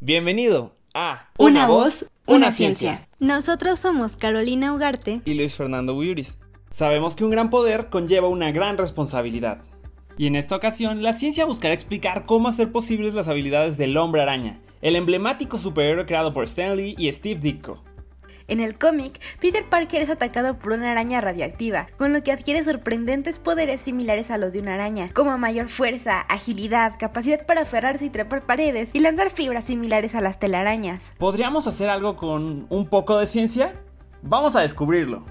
Bienvenido a Una, voz, una, ciencia. Nosotros somos Carolina Ugarte y Luis Fernando Buyuris. Sabemos que un gran poder conlleva una gran responsabilidad. Y en esta ocasión, la ciencia buscará explicar cómo hacer posibles las habilidades del hombre araña, el emblemático superhéroe creado por Stan Lee y Steve Ditko. En el cómic, Peter Parker es atacado por una araña radioactiva, con lo que adquiere sorprendentes poderes similares a los de una araña, como mayor fuerza, agilidad, capacidad para aferrarse y trepar paredes y lanzar fibras similares a las telarañas. ¿Podríamos hacer algo con un poco de ciencia? Vamos a descubrirlo.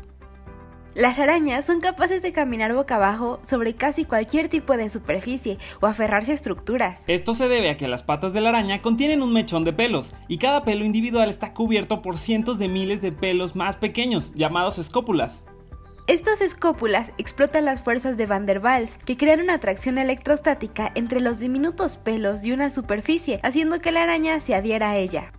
Las arañas son capaces de caminar boca abajo sobre casi cualquier tipo de superficie o aferrarse a estructuras. Esto se debe a que las patas de la araña contienen un mechón de pelos, y cada pelo individual está cubierto por cientos de miles de pelos más pequeños, llamados escópulas. Estas escópulas explotan las fuerzas de Van der Waals, que crean una atracción electrostática entre los diminutos pelos y una superficie, haciendo que la araña se adhiera a ella.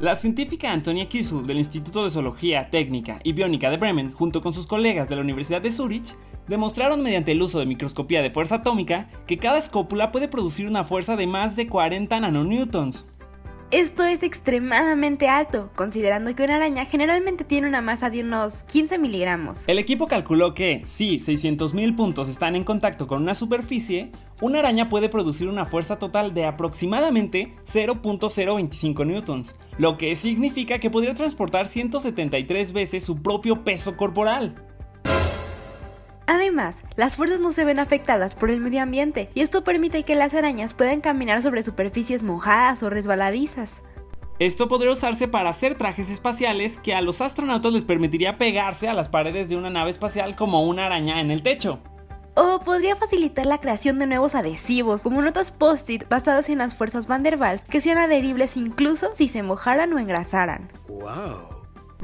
La científica Antonia Kissel del Instituto de Zoología, Técnica y Biónica de Bremen, junto con sus colegas de la Universidad de Zurich, demostraron mediante el uso de microscopía de fuerza atómica que cada escópula puede producir una fuerza de más de 40 nanonewtons. Esto es extremadamente alto, considerando que una araña generalmente tiene una masa de unos 15 miligramos. El equipo calculó que, si 600.000 puntos están en contacto con una superficie, una araña puede producir una fuerza total de aproximadamente 0.025 newtons, lo que significa que podría transportar 173 veces su propio peso corporal. Además, las fuerzas no se ven afectadas por el medio ambiente y esto permite que las arañas puedan caminar sobre superficies mojadas o resbaladizas. Esto podría usarse para hacer trajes espaciales que a los astronautas les permitiría pegarse a las paredes de una nave espacial como una araña en el techo. O podría facilitar la creación de nuevos adhesivos, como notas post-it basadas en las fuerzas Van der Waals que sean adheribles incluso si se mojaran o engrasaran. ¡Wow!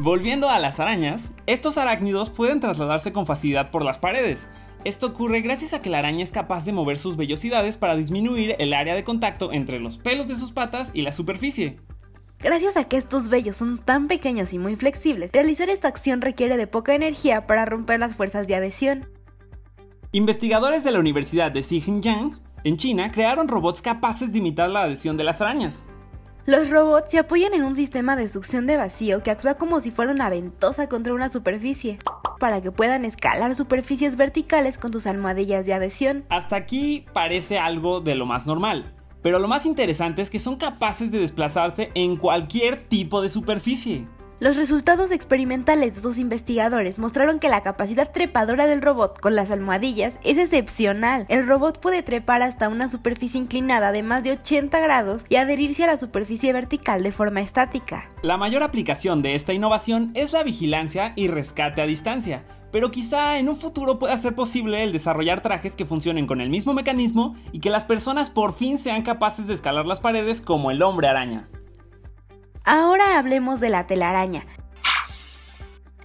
Volviendo a las arañas, estos arácnidos pueden trasladarse con facilidad por las paredes. Esto ocurre gracias a que la araña es capaz de mover sus vellosidades para disminuir el área de contacto entre los pelos de sus patas y la superficie. Gracias a que estos vellos son tan pequeños y muy flexibles, realizar esta acción requiere de poca energía para romper las fuerzas de adhesión. Investigadores de la Universidad de Xinjiang, en China, crearon robots capaces de imitar la adhesión de las arañas. Los robots se apoyan en un sistema de succión de vacío que actúa como si fuera una ventosa contra una superficie, para que puedan escalar superficies verticales con sus almohadillas de adhesión. Hasta aquí parece algo de lo más normal, pero lo más interesante es que son capaces de desplazarse en cualquier tipo de superficie. Los resultados experimentales de sus investigadores mostraron que la capacidad trepadora del robot con las almohadillas es excepcional. El robot puede trepar hasta una superficie inclinada de más de 80 grados y adherirse a la superficie vertical de forma estática. La mayor aplicación de esta innovación es la vigilancia y rescate a distancia, pero quizá en un futuro pueda ser posible el desarrollar trajes que funcionen con el mismo mecanismo y que las personas por fin sean capaces de escalar las paredes como el hombre araña. Ahora hablemos de la telaraña.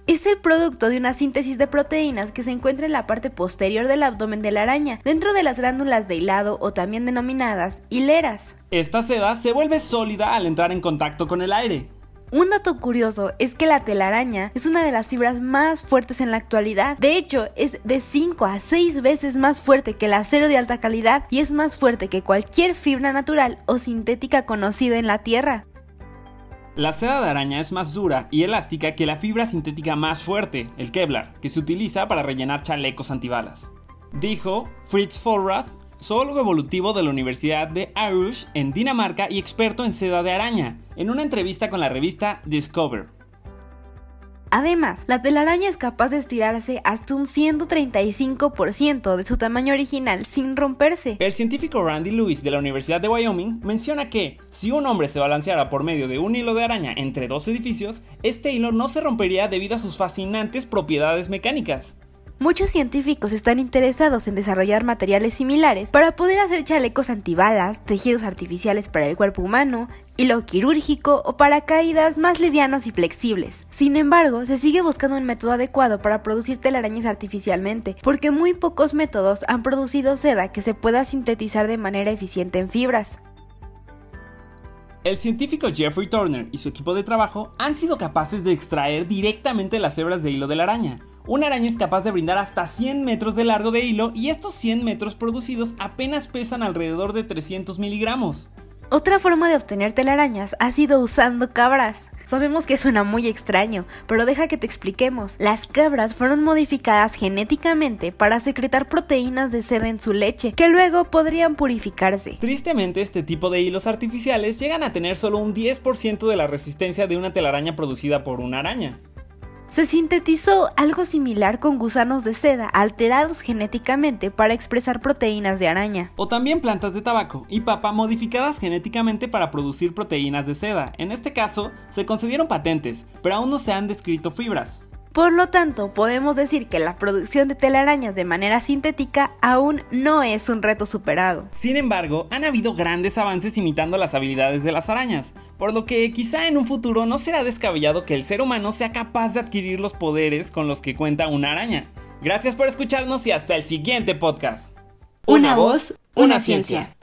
Es el producto de una síntesis de proteínas que se encuentra en la parte posterior del abdomen de la araña, dentro de las glándulas de hilado o también denominadas hileras. Esta seda se vuelve sólida al entrar en contacto con el aire. Un dato curioso es que la telaraña es una de las fibras más fuertes en la actualidad. De hecho, es de 5 a 6 veces más fuerte que el acero de alta calidad y es más fuerte que cualquier fibra natural o sintética conocida en la Tierra. La seda de araña es más dura y elástica que la fibra sintética más fuerte, el Kevlar, que se utiliza para rellenar chalecos antibalas. Dijo Fritz Forrath, zoólogo evolutivo de la Universidad de Aarhus en Dinamarca y experto en seda de araña, en una entrevista con la revista Discover. Además, la telaraña es capaz de estirarse hasta un 135% de su tamaño original sin romperse. El científico Randy Lewis de la Universidad de Wyoming menciona que si un hombre se balanceara por medio de un hilo de araña entre dos edificios, este hilo no se rompería debido a sus fascinantes propiedades mecánicas. Muchos científicos están interesados en desarrollar materiales similares para poder hacer chalecos antibalas, tejidos artificiales para el cuerpo humano, hilo quirúrgico o paracaídas más livianos y flexibles. Sin embargo, se sigue buscando un método adecuado para producir telarañas artificialmente, porque muy pocos métodos han producido seda que se pueda sintetizar de manera eficiente en fibras. El científico Jeffrey Turner y su equipo de trabajo han sido capaces de extraer directamente las hebras de hilo de la araña, Una araña es capaz de brindar hasta 100 metros de largo de hilo y estos 100 metros producidos apenas pesan alrededor de 300 miligramos. Otra forma de obtener telarañas ha sido usando cabras. Sabemos que suena muy extraño, pero deja que te expliquemos. Las cabras fueron modificadas genéticamente para secretar proteínas de seda en su leche, que luego podrían purificarse. Tristemente, este tipo de hilos artificiales llegan a tener solo un 10% de la resistencia de una telaraña producida por una araña. Se sintetizó algo similar con gusanos de seda alterados genéticamente para expresar proteínas de araña. O también plantas de tabaco y papa modificadas genéticamente para producir proteínas de seda. En este caso, se concedieron patentes, pero aún no se han descrito fibras. Por lo tanto, podemos decir que la producción de telarañas de manera sintética aún no es un reto superado. Sin embargo, han habido grandes avances imitando las habilidades de las arañas, por lo que quizá en un futuro no será descabellado que el ser humano sea capaz de adquirir los poderes con los que cuenta una araña. Gracias por escucharnos y hasta el siguiente podcast. Una, voz, una, ciencia.